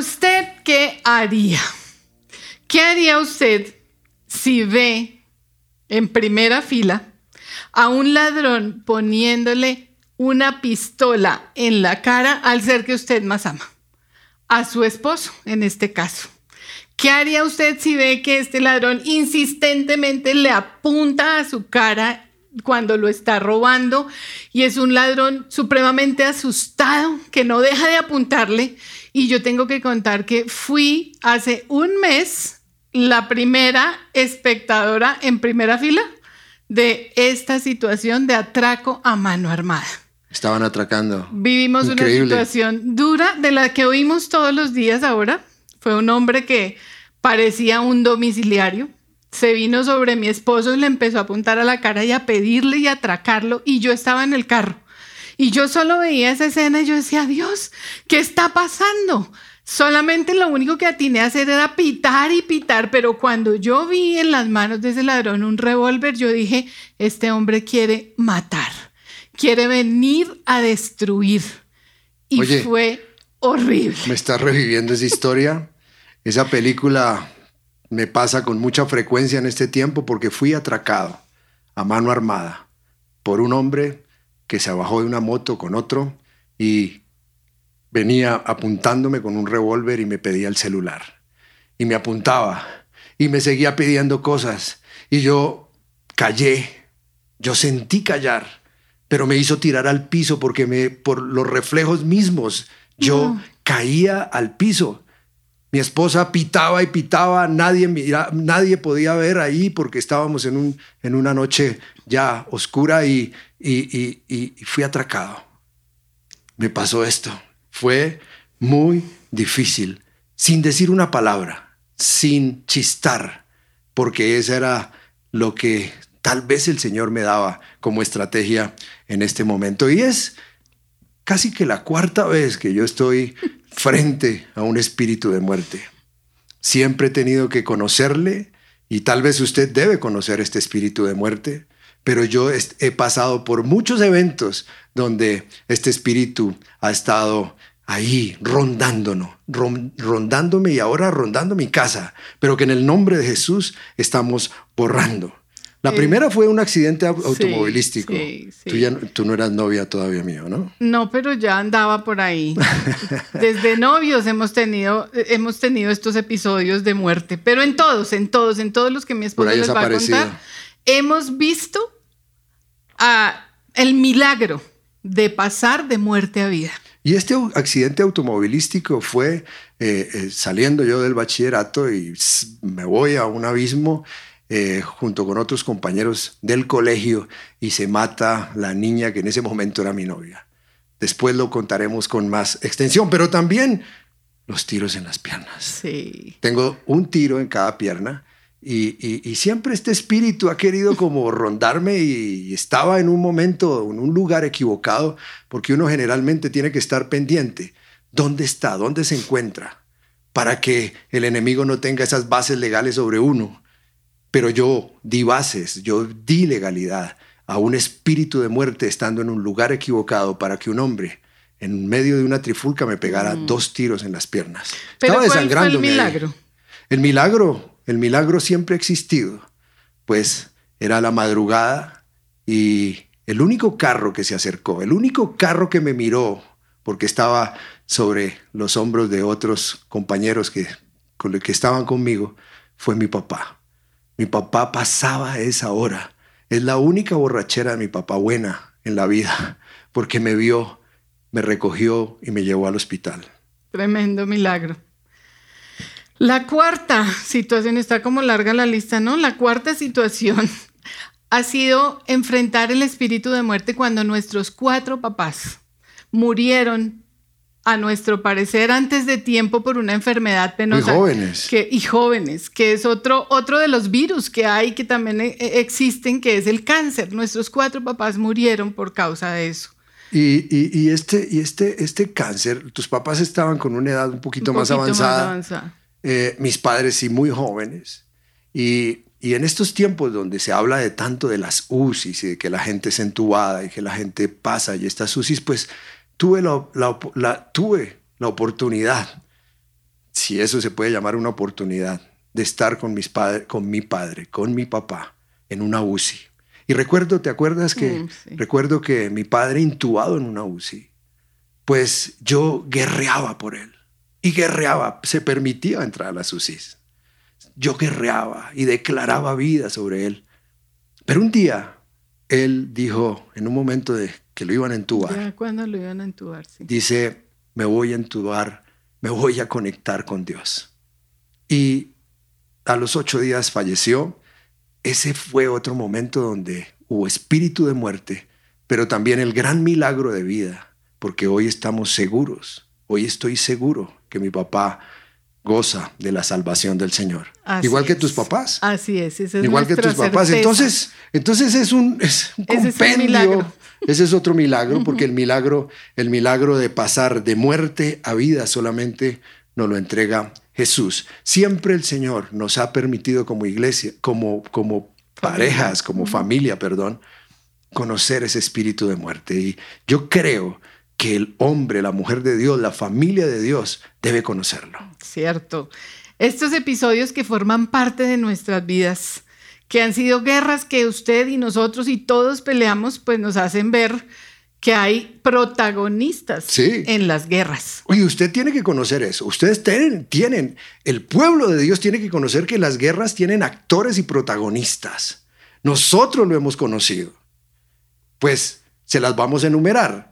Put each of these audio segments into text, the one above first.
¿Usted qué haría? ¿Qué haría usted si ve en primera fila a un ladrón poniéndole una pistola en la cara al ser que usted más ama? A su esposo, en este caso. ¿Qué haría usted si ve que este ladrón insistentemente le apunta a su cara cuando lo está robando y es un ladrón supremamente asustado que no deja de apuntarle? Y yo tengo que contar que fui hace un mes la primera espectadora en primera fila de esta situación de atraco a mano armada. Estaban atracando. Vivimos una situación dura de la que oímos todos los días ahora. Fue un hombre que parecía un domiciliario. Se vino sobre mi esposo y le empezó a apuntar a la cara y a pedirle y a atracarlo. Y yo estaba en el carro. Y yo solo veía esa escena y yo decía, Dios, ¿qué está pasando? Solamente lo único que atiné a hacer era pitar y pitar, pero cuando yo vi en las manos de ese ladrón un revólver, yo dije, este hombre quiere matar, quiere venir a destruir. Y fue horrible. ¿Me estás reviviendo esa historia? esa película me pasa con mucha frecuencia en este tiempo porque fui atracado a mano armada por un hombre que se bajó de una moto con otro y venía apuntándome con un revólver y me pedía el celular. Y me apuntaba y me seguía pidiendo cosas. Y yo callé, yo sentí callar, pero me hizo tirar al piso porque me, por los reflejos mismos yo caía al piso. Mi esposa pitaba y pitaba, nadie, nadie podía ver ahí porque estábamos en, un, en una noche ya oscura y, y, fui atracado. Me pasó esto. Fue muy difícil, sin decir una palabra, sin chistar, porque eso era lo que tal vez el Señor me daba como estrategia en este momento. Y es casi que la cuarta vez que yo estoy frente a un espíritu de muerte. Siempre he tenido que conocerle y tal vez usted debe conocer este espíritu de muerte, pero yo he pasado por muchos eventos donde este espíritu ha estado ahí rondándonos, rondándome y ahora rondando mi casa, pero que en el nombre de Jesús estamos borrando. La primera fue un accidente automovilístico. Tú, ya, tú no eras novia todavía mío, ¿no? No, pero ya andaba por ahí. Desde novios hemos tenido, hemos tenido estos episodios de muerte, pero en todos, en todos, en todos los que mi esposo les va a contar, hemos visto a el milagro de pasar de muerte a vida. Y este accidente automovilístico fue eh, eh, saliendo yo del bachillerato y me voy a un abismo eh, junto con otros compañeros del colegio y se mata la niña que en ese momento era mi novia. Después lo contaremos con más extensión, pero también los tiros en las piernas. Sí. Tengo un tiro en cada pierna y, siempre este espíritu ha querido como rondarme y, estaba en un momento, en un lugar equivocado, porque uno generalmente tiene que estar pendiente. ¿Dónde está? ¿Dónde se encuentra? Para que el enemigo no tenga esas bases legales sobre uno. Pero yo di bases, yo di legalidad a un espíritu de muerte estando en un lugar equivocado para que un hombre en medio de una trifulca me pegara mm. dos tiros en las piernas. Estaba desangrando. el milagro? El milagro el milagro siempre ha existido, pues era la madrugada y el único carro que se acercó, el único carro que me miró, porque estaba sobre los hombros de otros compañeros que, que estaban conmigo, fue mi papá. Mi papá pasaba esa hora. Es la única borrachera de mi papá buena en la vida, porque me vio, me recogió y me llevó al hospital. Tremendo milagro. La cuarta situación, está como larga la lista, ¿no? La cuarta situación ha sido enfrentar el espíritu de muerte cuando nuestros cuatro papás murieron, a nuestro parecer, antes de tiempo por una enfermedad penosa. Y jóvenes. Que, y jóvenes, que es otro, otro de los virus que hay que también e, e, existen, que es el cáncer. Nuestros cuatro papás murieron por causa de eso. Y, este, y este, este cáncer, tus papás estaban con una edad un poquito, más, avanzada. más avanzada. Eh, mis padres sí muy jóvenes. Y, en estos tiempos donde se habla de tanto de las UCIs y de que la gente es entubada y que la gente pasa y estas UCIs, pues tuve la, tuve la oportunidad si eso se puede llamar una oportunidad, de estar con, mis padres, con mi padre, con mi papá, en una UCI. Y recuerdo, ¿te acuerdas que Mm, sí. recuerdo que mi padre intubado en una UCI? Pues yo guerreaba por él. Y guerreaba, se permitía entrar a las UCIs. Yo guerreaba y declaraba vida sobre él. Pero un día él dijo, en un momento de que lo iban a entubar, Ya cuando lo iban a entubar, sí. dice, me voy a entubar, me voy a conectar con Dios. Y a los ocho días falleció. Ese fue otro momento donde hubo espíritu de muerte, pero también el gran milagro de vida, porque hoy estamos seguros, hoy estoy seguro que mi papá goza de la salvación del Señor. Así Igual que tus papás. Así es, esa es Igual que tus papás. certeza. Entonces, entonces es un, es un Ese es un compendio. milagro. Ese es otro milagro, porque el milagro, el milagro de pasar de muerte a vida solamente nos lo entrega Jesús. Siempre el Señor nos ha permitido como iglesia, como, como parejas, como familia, perdón, conocer ese espíritu de muerte. Y yo creo que el hombre, la mujer de Dios, la familia de Dios debe conocerlo. Cierto. Estos episodios que forman parte de nuestras vidas, que han sido guerras que usted y nosotros y todos peleamos, pues nos hacen ver que hay protagonistas Sí. en las guerras. Oye, usted tiene que conocer eso. Ustedes tienen, tienen, el pueblo de Dios tiene que conocer que las guerras tienen actores y protagonistas. Nosotros lo hemos conocido. Pues se las vamos a enumerar.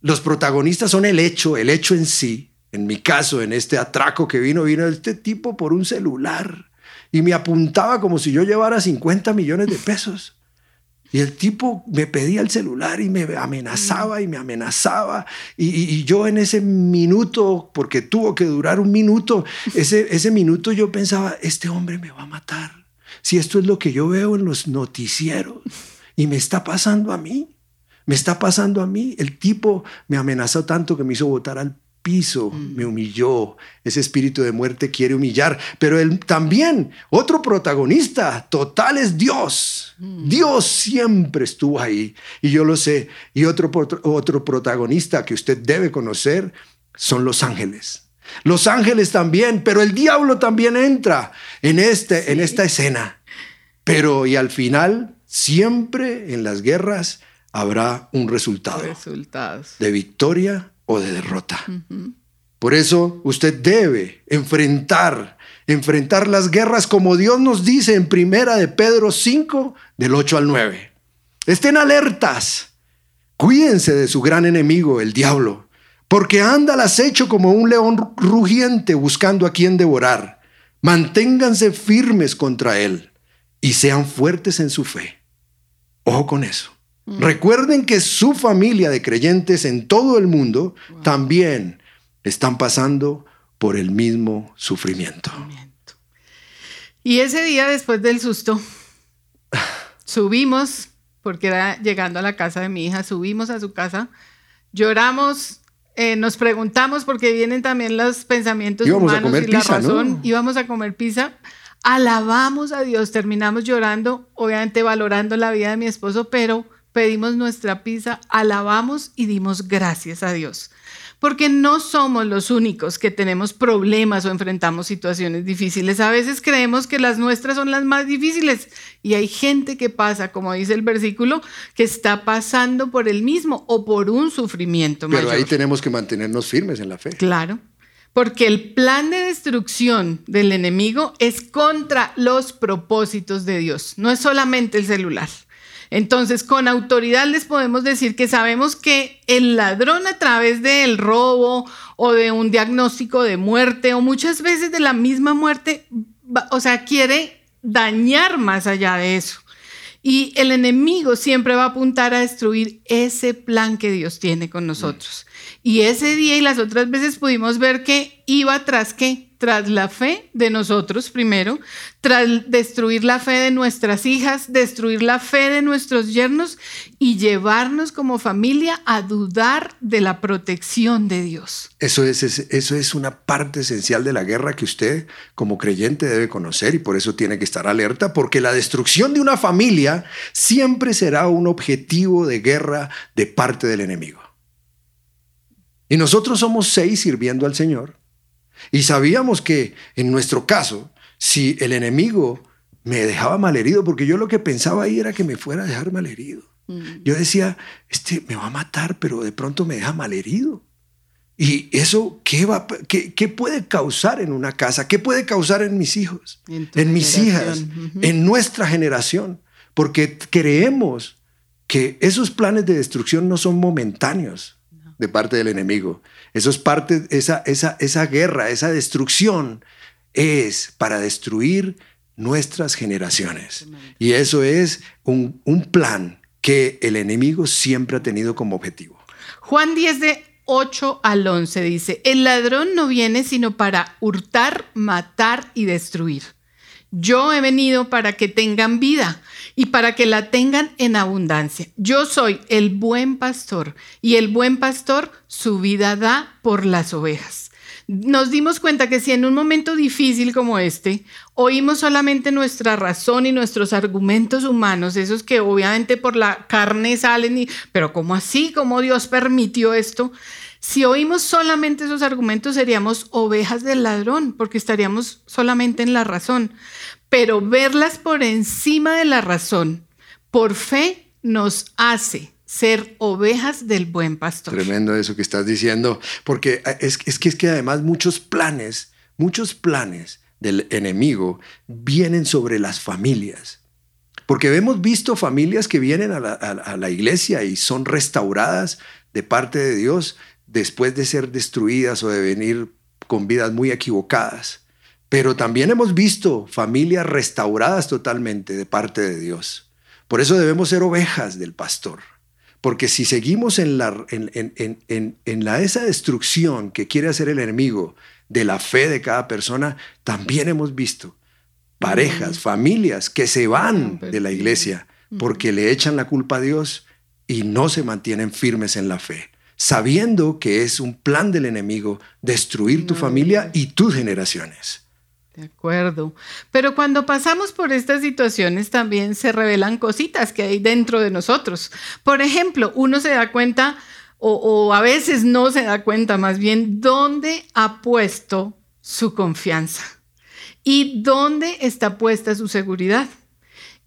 Los protagonistas son el hecho, el hecho en sí. En mi caso, en este atraco que vino, vino este tipo por un celular y me apuntaba como si yo llevara 50 millones de pesos. Y el tipo me pedía el celular y me amenazaba y me amenazaba. Y, yo en ese minuto, porque tuvo que durar un minuto, ese, ese minuto yo pensaba, este hombre me va a matar. Si esto es lo que yo veo en los noticieros y me está pasando a mí, me está pasando a mí. El tipo me amenazó tanto que me hizo botar al piso, me humilló. Ese espíritu de muerte quiere humillar, pero él también, otro protagonista total es Dios. Dios siempre estuvo ahí y yo lo sé. Y otro, otro, otro protagonista que usted debe conocer son los ángeles. Los ángeles también, pero el diablo también entra en, este, en esta escena. Pero y al final, siempre en las guerras habrá un resultado Resultados. de victoria o de derrota. Por eso usted debe enfrentar, enfrentar las guerras como Dios nos dice en primera de Pedro 5, del 8 al 9. Estén alertas. Cuídense de su gran enemigo, el diablo, porque anda al acecho como un león rugiente buscando a quien devorar. Manténganse firmes contra él y sean fuertes en su fe. Ojo con eso. Recuerden que su familia de creyentes en todo el mundo también están pasando por el mismo sufrimiento. Y ese día después del susto, subimos, porque era llegando a la casa de mi hija, subimos a su casa, lloramos, eh, nos preguntamos, porque vienen también los pensamientos Íbamos a humanos comer y la pizza, ¿no? razón, íbamos a comer pizza, alabamos a Dios, terminamos llorando, obviamente valorando la vida de mi esposo, pero pedimos nuestra pizza, alabamos y dimos gracias a Dios. Porque no somos los únicos que tenemos problemas o enfrentamos situaciones difíciles. A veces creemos que las nuestras son las más difíciles y hay gente que pasa, como dice el versículo, que está pasando por el mismo o por un sufrimiento Pero mayor. ahí tenemos que mantenernos firmes en la fe. Claro, porque el plan de destrucción del enemigo es contra los propósitos de Dios, no es solamente el celular. Entonces, con autoridad les podemos decir que sabemos que el ladrón a través del robo o de un diagnóstico de muerte o muchas veces de la misma muerte, o sea, quiere dañar más allá de eso. Y el enemigo siempre va a apuntar a destruir ese plan que Dios tiene con nosotros. Y ese día y las otras veces pudimos ver que iba tras qué? Tras la fe de nosotros primero, tras destruir la fe de nuestras hijas, destruir la fe de nuestros yernos y llevarnos como familia a dudar de la protección de Dios. Eso es, es- eso es una parte esencial de la guerra que usted como creyente debe conocer y por eso tiene que estar alerta, porque la destrucción de una familia siempre será un objetivo de guerra de parte del enemigo. Y nosotros somos seis sirviendo al Señor. Y sabíamos que en nuestro caso, si el enemigo me dejaba malherido, porque yo lo que pensaba ahí era que me fuera a dejar malherido. Mm. Yo decía, este me va a matar, pero de pronto me deja malherido. ¿Y eso qué, va, qué, puede causar en una casa? ¿Qué puede causar en mis hijos? En, mis hijas, en nuestra generación. Porque creemos que esos planes de destrucción no son momentáneos de parte del enemigo. Eso es parte, esa, esa, esa guerra, esa destrucción es para destruir nuestras generaciones. Y eso es un, un plan que el enemigo siempre ha tenido como objetivo. Juan 10 de 8 al 11 dice, el ladrón no viene sino para hurtar, matar y destruir. Yo he venido para que tengan vida y para que la tengan en abundancia. Yo soy el buen pastor y el buen pastor su vida da por las ovejas nos dimos cuenta que si en un momento difícil como este oímos solamente nuestra razón y nuestros argumentos humanos, esos que obviamente por la carne salen, y, pero ¿cómo así? ¿Cómo Dios permitió esto? Si oímos solamente esos argumentos seríamos ovejas del ladrón, porque estaríamos solamente en la razón. Pero verlas por encima de la razón, por fe, nos hace ser ovejas del buen pastor. Tremendo eso que estás diciendo, porque es, que, es que además muchos planes, muchos planes del enemigo vienen sobre las familias. Porque hemos visto familias que vienen a la, a la, iglesia y son restauradas de parte de Dios después de ser destruidas o de venir con vidas muy equivocadas. Pero también hemos visto familias restauradas totalmente de parte de Dios. Por eso debemos ser ovejas del pastor. Porque si seguimos en, la, en, la, esa destrucción que quiere hacer el enemigo de la fe de cada persona, también hemos visto parejas, familias que se van de la iglesia porque le echan la culpa a Dios y no se mantienen firmes en la fe, sabiendo que es un plan del enemigo destruir tu familia y tus generaciones. De acuerdo. Pero cuando pasamos por estas situaciones también se revelan cositas que hay dentro de nosotros. Por ejemplo, uno se da cuenta, o, a veces no se da cuenta más bien, dónde ha puesto su confianza y dónde está puesta su seguridad.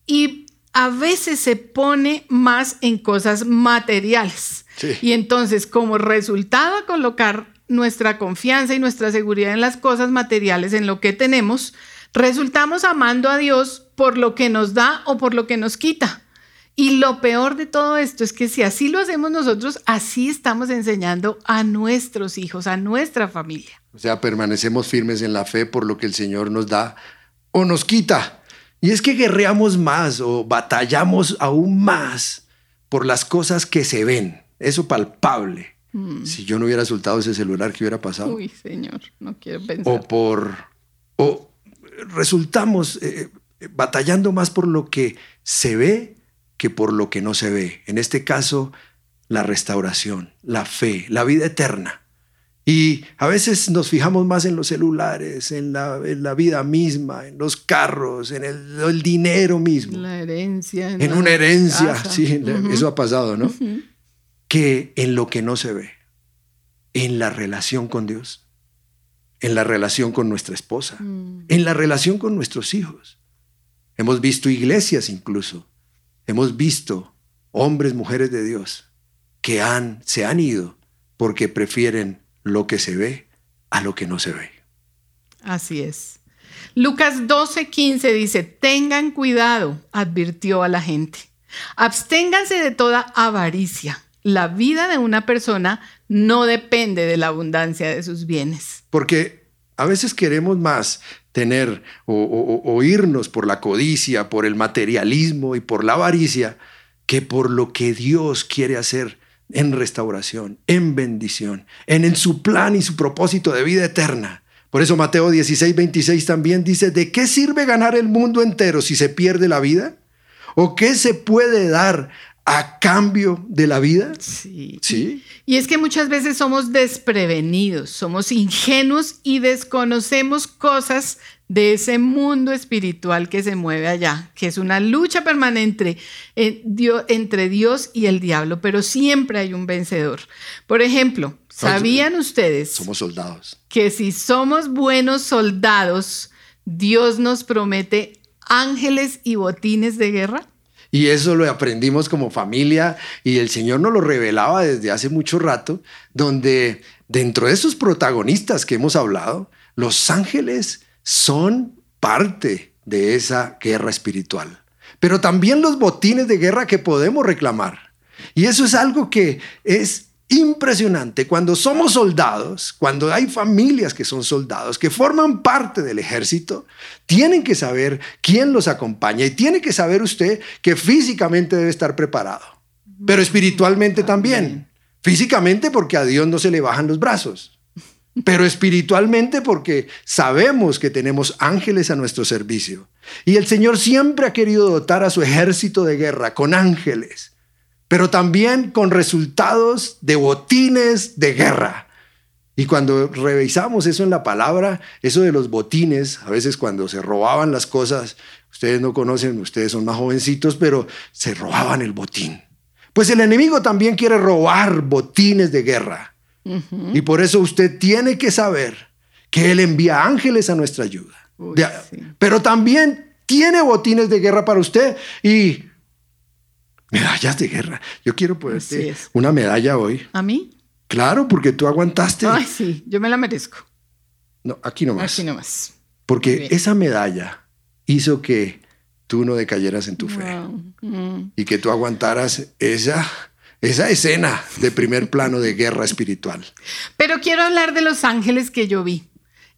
Y a veces se pone más en cosas materiales. Y entonces, como resultado colocar nuestra confianza y nuestra seguridad en las cosas materiales, en lo que tenemos, resultamos amando a Dios por lo que nos da o por lo que nos quita. Y lo peor de todo esto es que si así lo hacemos nosotros, así estamos enseñando a nuestros hijos, a nuestra familia. O sea, permanecemos firmes en la fe por lo que el Señor nos da o nos quita. Y es que guerreamos más o batallamos aún más por las cosas que se ven, eso palpable. Mm. Si yo no hubiera soltado ese celular, ¿qué hubiera pasado? Uy, señor, no quiero pensar. O por. O resultamos eh, eh, batallando más por lo que se ve que por lo que no se ve. En este caso, la restauración, la fe, la vida eterna. Y a veces nos fijamos más en los celulares, en la, vida misma, en los carros, en el, dinero mismo. La herencia. En, una herencia, sí, eso ha pasado, ¿no? Que en lo que no se ve, en la relación con Dios, en la relación con nuestra esposa, mm. en la relación con nuestros hijos. Hemos visto iglesias incluso, hemos visto hombres, mujeres de Dios que han, se han ido porque prefieren lo que se ve a lo que no se ve. Así es. Lucas 12:15 dice, tengan cuidado, advirtió a la gente. Absténganse de toda avaricia la vida de una persona no depende de la abundancia de sus bienes. Porque a veces queremos más tener o, irnos por la codicia, por el materialismo y por la avaricia, que por lo que Dios quiere hacer en restauración, en bendición, en, en su plan y su propósito de vida eterna. Por eso Mateo 16, 26 también dice, ¿de qué sirve ganar el mundo entero si se pierde la vida? ¿O qué se puede dar a cambio de la vida. Sí. Sí. Y es que muchas veces somos desprevenidos, somos ingenuos y desconocemos cosas de ese mundo espiritual que se mueve allá, que es una lucha permanente entre Dios y el diablo, pero siempre hay un vencedor. Por ejemplo, ¿sabían ustedes somos soldados. que si somos buenos soldados, Dios nos promete ángeles y botines de guerra? Y eso lo aprendimos como familia y el Señor nos lo revelaba desde hace mucho rato, donde dentro de esos protagonistas que hemos hablado, los ángeles son parte de esa guerra espiritual, pero también los botines de guerra que podemos reclamar. Y eso es algo que es impresionante. Cuando somos soldados, cuando hay familias que son soldados, que forman parte del ejército, tienen que saber quién los acompaña y tiene que saber usted que físicamente debe estar preparado, pero espiritualmente también. Físicamente porque a Dios no se le bajan los brazos pero espiritualmente porque sabemos que tenemos ángeles a nuestro servicio. Y el Señor siempre ha querido dotar a su ejército de guerra con ángeles, pero también con resultados de botines de guerra. Y cuando revisamos eso en la palabra, eso de los botines, a veces cuando se robaban las cosas, ustedes no conocen, ustedes son más jovencitos, pero se robaban el botín. Pues el enemigo también quiere robar botines de guerra. Y por eso usted tiene que saber que Él envía ángeles a nuestra ayuda. Pero también tiene botines de guerra para usted y medallas de guerra. Yo quiero ponerte una medalla hoy. ¿A mí? Claro, porque tú aguantaste. Ay, sí, yo me la merezco. No, aquí nomás. Aquí nomás. Porque esa medalla hizo que tú no decayeras en tu fe mm. y que tú aguantaras esa esa escena de primer plano de guerra espiritual. Pero quiero hablar de los ángeles que yo vi.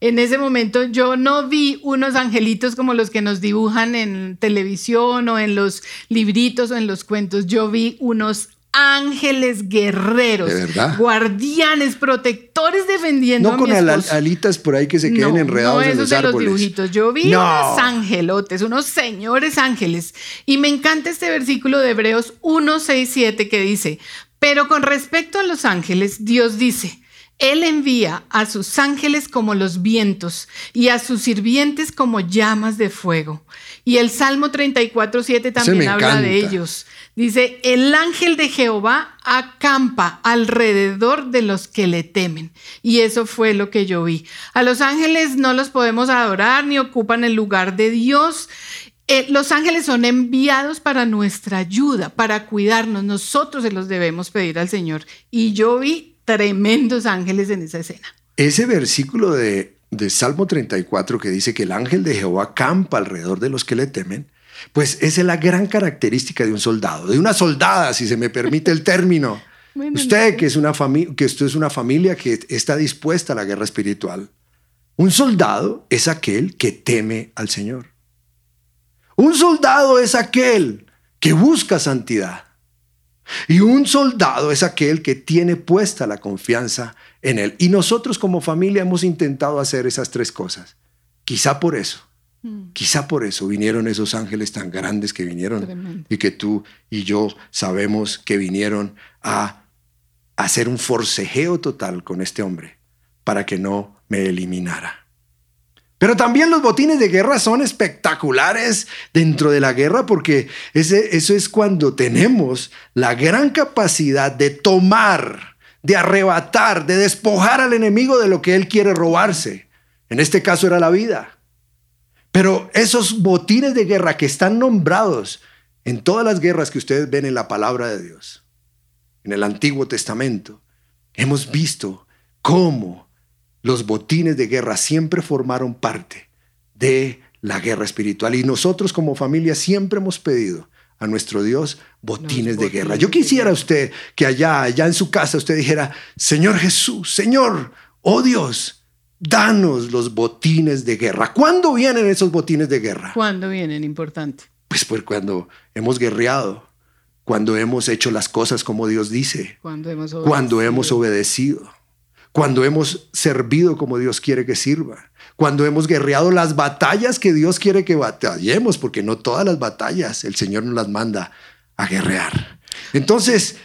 En ese momento yo no vi unos angelitos como los que nos dibujan en televisión o en los libritos o en los cuentos. Yo vi unos ángeles guerreros, guardianes, protectores defendiendo no con alitas por ahí que se queden enredados no, en los de los dibujitos. Yo vi unos angelotes, unos señores ángeles. Y me encanta este versículo de Hebreos 1, 6, 7 que dice, pero con respecto a los ángeles, Dios dice, él envía a sus ángeles como los vientos y a sus sirvientes como llamas de fuego. Y el Salmo 34, 7 también habla de ellos. Dice, el ángel de Jehová acampa alrededor de los que le temen. Y eso fue lo que yo vi. A los ángeles no los podemos adorar ni ocupan el lugar de Dios. Eh, los ángeles son enviados para nuestra ayuda, para cuidarnos. Nosotros se los debemos pedir al Señor. Y yo vi tremendos ángeles en esa escena. Ese versículo de, de Salmo 34 que dice que el ángel de Jehová acampa alrededor de los que le temen pues esa es la gran característica de un soldado, de una soldada, si se me permite el término. usted que es una que esto es una familia que está dispuesta a la guerra espiritual. Un soldado es aquel que teme al Señor. Un soldado es aquel que busca santidad. Y un soldado es aquel que tiene puesta la confianza en Él. Y nosotros como familia hemos intentado hacer esas tres cosas. Quizá por eso Mm. Quizá por eso vinieron esos ángeles tan grandes que vinieron y que tú y yo sabemos que vinieron a hacer un forcejeo total con este hombre para que no me eliminara. Pero también los botines de guerra son espectaculares dentro de la guerra porque ese, eso es cuando tenemos la gran capacidad de tomar, de arrebatar, de despojar al enemigo de lo que él quiere robarse. En este caso era la vida. Pero esos botines de guerra que están nombrados en todas las guerras que ustedes ven en la palabra de Dios, en el Antiguo Testamento, hemos visto cómo los botines de guerra siempre formaron parte de la guerra espiritual. Y nosotros como familia siempre hemos pedido a nuestro Dios botines, de guerra. Yo quisiera usted que allá, allá en su casa, usted dijera, Señor Jesús, Señor, oh Dios, danos los botines de guerra. ¿Cuándo vienen esos botines de guerra? ¿Cuándo vienen? Importante. Pues, pues cuando hemos guerreado, cuando hemos hecho las cosas como Dios dice, cuando hemos obedecido, cuando hemos, obedecido, cuando hemos servido como Dios quiere que sirva, cuando hemos guerreado las batallas que Dios quiere que batallemos, porque no todas las batallas el Señor nos las manda a guerrear. Entonces,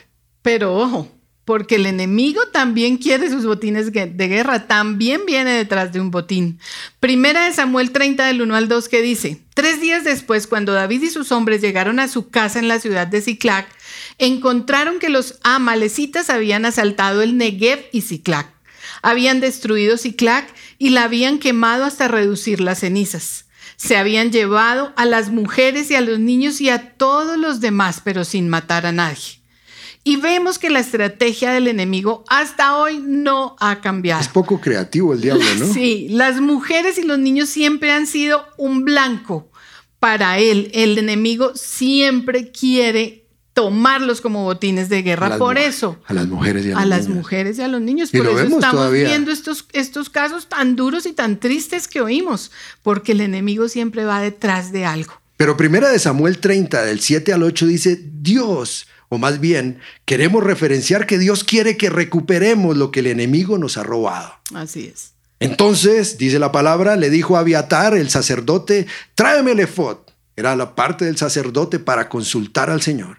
Pero ojo, porque el enemigo también quiere sus botines de guerra, también viene detrás de un botín. Primera de Samuel 30 del 1 al 2 que dice, tres días después, cuando David y sus hombres llegaron a su casa en la ciudad de Ciclac, encontraron que los amalecitas habían asaltado el Negev y Ciclac. Habían destruido Ciclac y la habían quemado hasta reducir las cenizas. Se habían llevado a las mujeres y a los niños y a todos los demás, pero sin matar a nadie. Y vemos que la estrategia del enemigo hasta hoy no ha cambiado. es poco creativo el diablo, ¿no? Sí, las mujeres y los niños siempre han sido un blanco para él. El enemigo siempre quiere tomarlos como botines de guerra. Por eso, A las mujeres y a, a los las niños. mujeres y a los niños. Y Por lo eso estamos todavía. viendo estos, estos casos tan duros y tan tristes que oímos, porque el enemigo siempre va detrás de algo. Pero primera de Samuel 30, del 7 al 8, dice, Dios, o más bien, queremos referenciar que Dios quiere que recuperemos lo que el enemigo nos ha robado. Así es. Entonces, dice la palabra, le dijo a Abiatar, el sacerdote, tráeme el efod. Era la parte del sacerdote para consultar al Señor.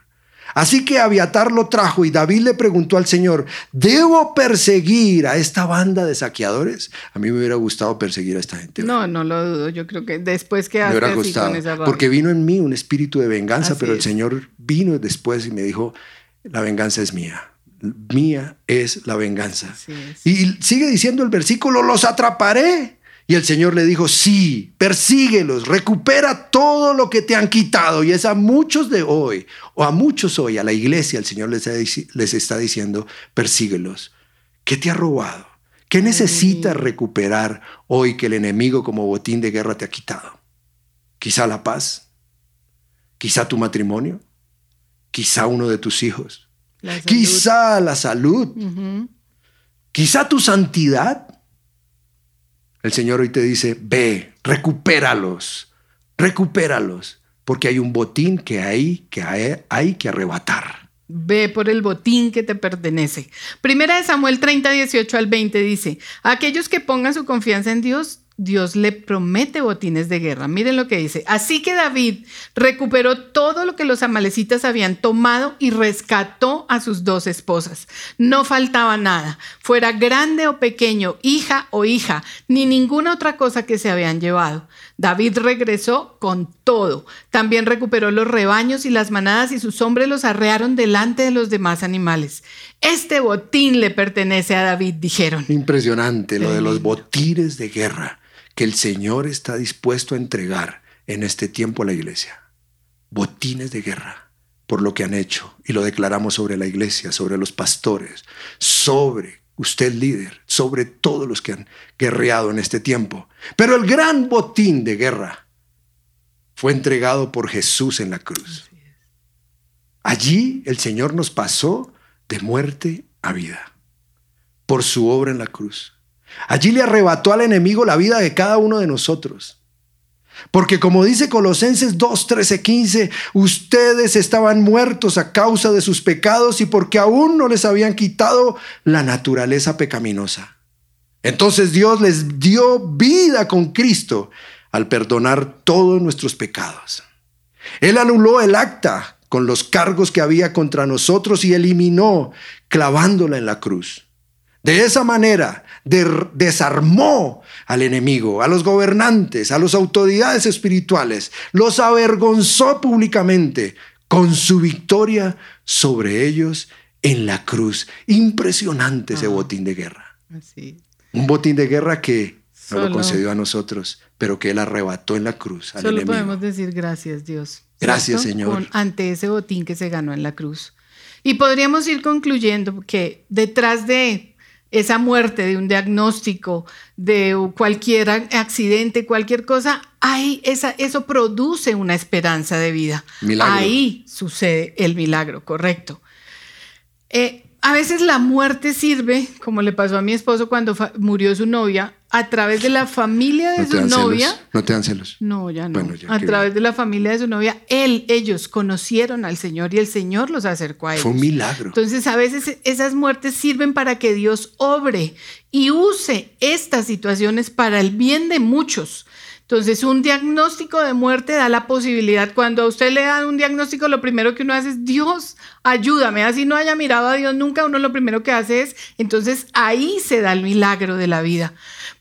Así que Abiatar lo trajo y David le preguntó al Señor, ¿debo perseguir a esta banda de saqueadores? A mí me hubiera gustado perseguir a esta gente. No, no lo dudo. Yo creo que después me quedaste hubiera gustado. Porque vino en mí un espíritu de venganza, Así pero el es. Señor vino después y me dijo, la venganza es mía. Mía es la venganza. Y sigue diciendo el versículo, los atraparé. Y el Señor le dijo, sí, persíguelos, recupera todo lo que te han quitado. Y es a muchos de hoy, o a muchos hoy, a la iglesia, el Señor les, está- les está diciendo, persíguelos. ¿Qué te ha robado? ¿Qué necesitas recuperar hoy que el enemigo como botín de guerra te ha quitado? Quizá la paz, quizá tu matrimonio, quizá uno de tus hijos, La quizá la salud, quizá tu santidad. El Señor hoy te dice, ve, recupéralos, recupéralos, porque hay un botín que hay que, arrebatar. Ve por el botín que te pertenece. Primera de Samuel 30, 18 al 20 dice, aquellos que pongan su confianza en Dios, Dios le promete botines de guerra. Miren lo que dice. Así que David recuperó todo lo que los amalecitas habían tomado y rescató a sus dos esposas. No faltaba nada, fuera grande o pequeño, hija o hija, ni ninguna otra cosa que se habían llevado. David regresó con todo. También recuperó los rebaños y las manadas y sus hombres los arrearon delante de los demás animales. Este botín le pertenece a David, dijeron. Impresionante lo de los botines de guerra que el Señor está dispuesto a entregar en este tiempo a la iglesia. Botines de guerra por lo que han hecho y lo declaramos sobre la iglesia, sobre los pastores, sobre usted líder, sobre todos los que han guerreado en este tiempo. Pero el gran botín de guerra fue entregado por Jesús en la cruz. Allí el Señor nos pasó de muerte a vida por su obra en la cruz. Allí le arrebató al enemigo la vida de cada uno de nosotros. Porque como dice Colosenses 2, 13, 15, ustedes estaban muertos a causa de sus pecados y porque aún no les habían quitado la naturaleza pecaminosa. Entonces Dios les dio vida con Cristo al perdonar todos nuestros pecados. Él anuló el acta con los cargos que había contra nosotros y eliminó clavándola en la cruz. De esa manera de- desarmó al enemigo, a los gobernantes, a las autoridades espirituales, los avergonzó públicamente con su victoria sobre ellos en la cruz. Impresionante ese Ah. botín de guerra. Así. Un botín de guerra que no lo Solo- concedió a nosotros, pero que él arrebató en la cruz al Solo enemigo. podemos decir gracias, Dios. Gracias, Señor. Con- ante ese botín que se ganó en la cruz. Y podríamos ir concluyendo que detrás de esa muerte, de un diagnóstico, de cualquier accidente, cualquier cosa, hay esa, eso produce una esperanza de vida. Milagro. Ahí sucede el milagro, correcto. Eh, a veces la muerte sirve, como le pasó a mi esposo cuando murió su novia, a través de la familia de ¿No su novia. celos? ¿No te dan celos? No, ya no. Bueno, ya a través de la familia de su novia, él, ellos conocieron al Señor y el Señor los acercó a ellos. Fue un milagro. Entonces, a veces esas muertes sirven para que Dios obre y use estas situaciones para el bien de muchos. Entonces, un diagnóstico de muerte da la posibilidad. Cuando a usted le dan un diagnóstico, lo primero que uno hace es, Dios, ayúdame. Así no haya mirado a Dios nunca, uno lo primero que hace es, entonces ahí se da el milagro de la vida.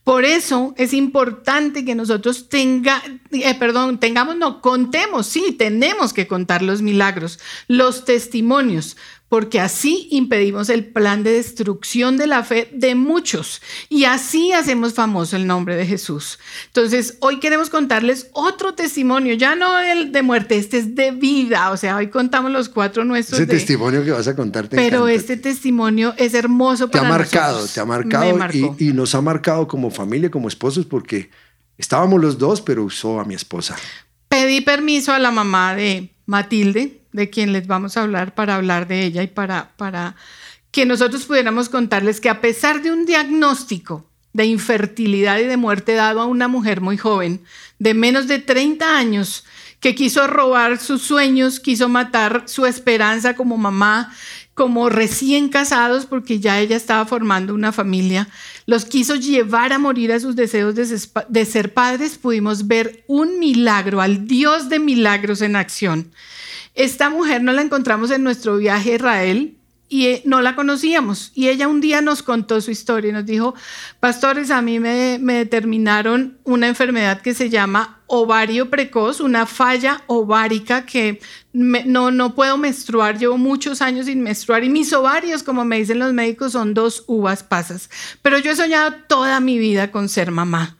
Por eso es importante que nosotros tenga, eh, perdón, tengamos, no, contemos, sí, tenemos que contar los milagros, los testimonios, porque así impedimos el plan de destrucción de la fe de muchos y así hacemos famoso el nombre de Jesús. Entonces, hoy queremos contarles otro testimonio, ya no el de muerte, este es de vida, o sea, hoy contamos los cuatro nuestros. Ese testimonio que vas a contarte. Pero este testimonio es hermoso para Te ha marcado, te ha marcado y, y nos ha marcado como familia, como esposos, porque estábamos los dos, pero usó a mi esposa. Pedí permiso a la mamá de Matilde, de quien les vamos a hablar para hablar de ella y para, para que nosotros pudiéramos contarles que a pesar de un diagnóstico de infertilidad y de muerte dado a una mujer muy joven, de menos de 30 años, que quiso robar sus sueños, quiso matar su esperanza como mamá, como recién casados, porque ya ella estaba formando una familia, los quiso llevar a morir a sus deseos de ser padres, pudimos ver un milagro, al Dios de milagros en acción. Esta mujer no la encontramos en nuestro viaje a Israel y eh, no la conocíamos. Y ella un día nos contó su historia y nos dijo, pastores, a mí me, determinaron una enfermedad que se llama ovario precoz, una falla ovárica que no, no puedo menstruar, llevo muchos años sin menstruar y mis ovarios, como me dicen los médicos, son dos uvas pasas. Pero yo he soñado toda mi vida con ser mamá.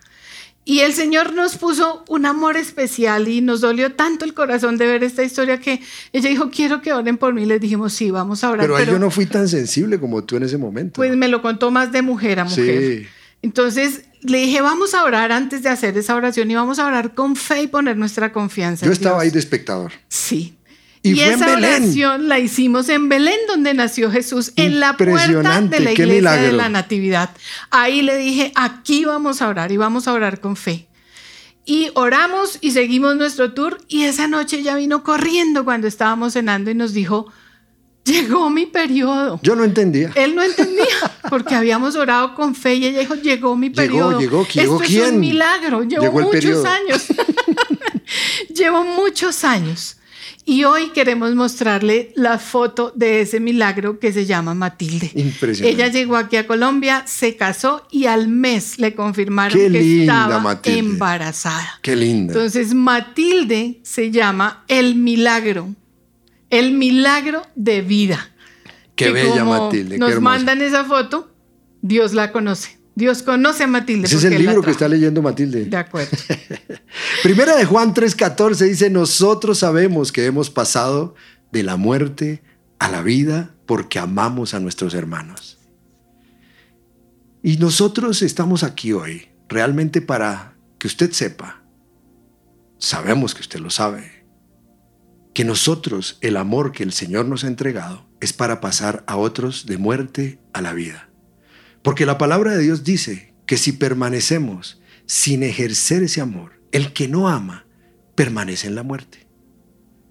Y el Señor nos puso un amor especial y nos dolió tanto el corazón de ver esta historia que ella dijo, quiero que oren por mí. Les dijimos, sí, vamos a orar. Pero, yo no fui tan sensible como tú en ese momento. Pues me lo contó más de mujer a mujer. Sí. Entonces le dije, vamos a orar antes de hacer esa oración y vamos a orar con fe y poner nuestra confianza. Yo estaba ahí de espectador. Sí. Y, esa oración la hicimos en Belén, donde nació Jesús, en la puerta de la iglesia de la Natividad. Ahí le dije, aquí vamos a orar y vamos a orar con fe. Y oramos y seguimos nuestro tour y esa noche ella vino corriendo cuando estábamos cenando y nos dijo, llegó mi periodo. Yo no entendía. Él no entendía porque habíamos orado con fe y ella dijo, llegó mi periodo. Llegó, llegó, Esto es un milagro. Llevo muchos años. Llevo muchos años. Y hoy queremos mostrarle la foto de ese milagro que se llama Matilde. Impresionante. Ella llegó aquí a Colombia, se casó y al mes le confirmaron que estaba embarazada. Qué linda. Entonces Matilde se llama el milagro, el milagro de vida. Qué bella Matilde. Nos mandan esa foto, Dios la conoce. Dios conoce a Matilde. Ese es el libro que está leyendo Matilde. De acuerdo. Primera de Juan 3:14 dice, nosotros sabemos que hemos pasado de la muerte a la vida porque amamos a nuestros hermanos. Y nosotros estamos aquí hoy realmente para que usted sepa, sabemos que usted lo sabe, que nosotros el amor que el Señor nos ha entregado es para pasar a otros de muerte a la vida. Porque la palabra de Dios dice que si permanecemos sin ejercer ese amor, el que no ama permanece en la muerte.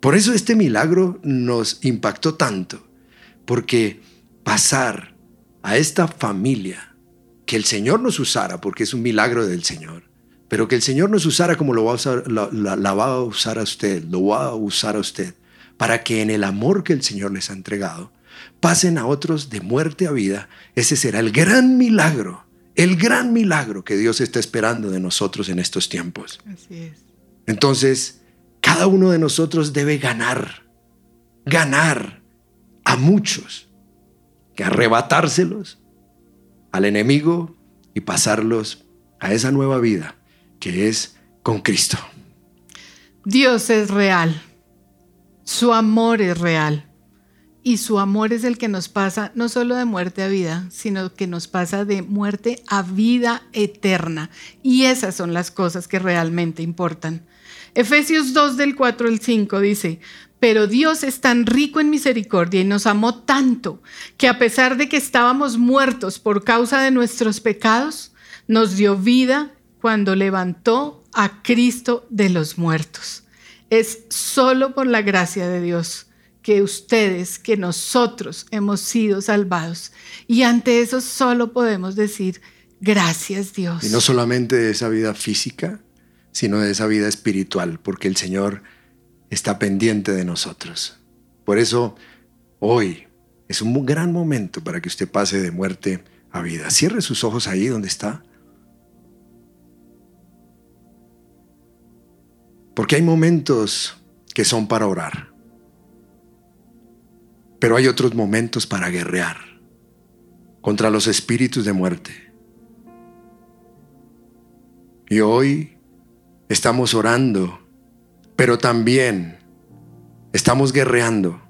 Por eso este milagro nos impactó tanto, porque pasar a esta familia, que el Señor nos usara, porque es un milagro del Señor, pero que el Señor nos usara como lo va a usar, la va a usar a usted, lo va a usar a usted, para que en el amor que el Señor les ha entregado, pasen a otros de muerte a vida, ese será el gran milagro, el gran milagro que Dios está esperando de nosotros en estos tiempos. Así es. Entonces, cada uno de nosotros debe ganar, ganar a muchos, que arrebatárselos al enemigo y pasarlos a esa nueva vida que es con Cristo. Dios es real, su amor es real. Y su amor es el que nos pasa no solo de muerte a vida, sino que nos pasa de muerte a vida eterna. Y esas son las cosas que realmente importan. Efesios 2 del 4 al 5 dice, pero Dios es tan rico en misericordia y nos amó tanto que a pesar de que estábamos muertos por causa de nuestros pecados, nos dio vida cuando levantó a Cristo de los muertos. Es solo por la gracia de Dios que ustedes, que nosotros hemos sido salvados. Y ante eso solo podemos decir, gracias Dios. Y no solamente esa vida física, sino de esa vida espiritual, porque el Señor está pendiente de nosotros. Por eso, hoy es un gran momento para que usted pase de muerte a vida. Cierre sus ojos ahí donde está. Porque hay momentos que son para orar. Pero hay otros momentos para guerrear contra los espíritus de muerte. Y hoy estamos orando, pero también estamos guerreando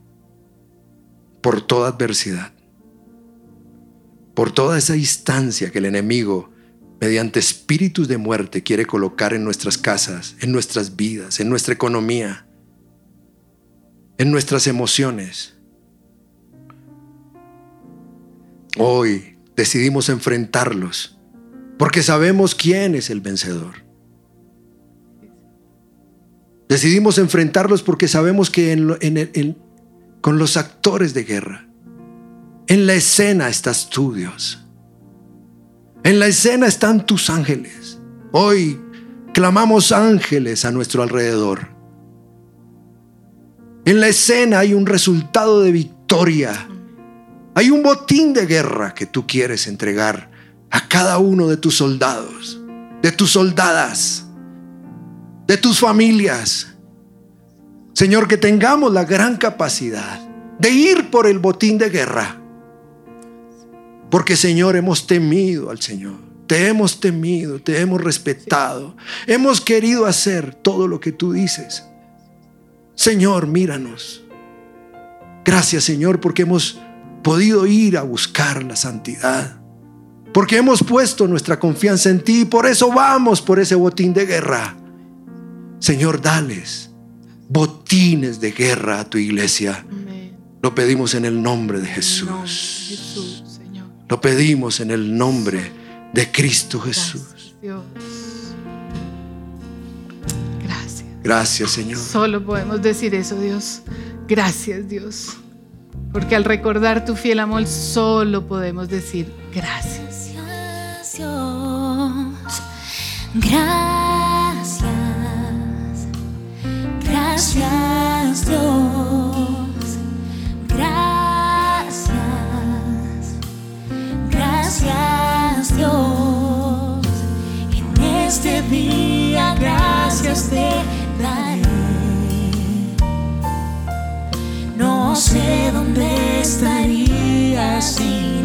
por toda adversidad, por toda esa instancia que el enemigo, mediante espíritus de muerte, quiere colocar en nuestras casas, en nuestras vidas, en nuestra economía, en nuestras emociones. Hoy decidimos enfrentarlos porque sabemos quién es el vencedor. Decidimos enfrentarlos porque sabemos que con los actores de guerra, en la escena estás tú, Dios. En la escena están tus ángeles. Hoy clamamos ángeles a nuestro alrededor. En la escena hay un resultado de victoria hay un botín de guerra que tú quieres entregar a cada uno de tus soldados, de tus soldadas, de tus familias. Señor, que tengamos la gran capacidad de ir por el botín de guerra. Porque, Señor, hemos temido al Señor. Te hemos temido, te hemos respetado. Hemos querido hacer todo lo que tú dices. Señor, míranos. Gracias, Señor, porque hemos podido ir a buscar la santidad. Porque hemos puesto nuestra confianza en ti y por eso vamos por ese botín de guerra. Señor, dales botines de guerra a tu iglesia. Lo pedimos en el nombre de Jesús. Lo pedimos en el nombre de Cristo Jesús. Gracias. Gracias, Señor. Solo podemos decir eso, Dios. Gracias, Dios. Porque al recordar tu fiel amor solo podemos decir gracias. Gracias. Gracias Dios. Gracias. Gracias Dios. En este día gracias te daré. No sé ¿dónde estaría si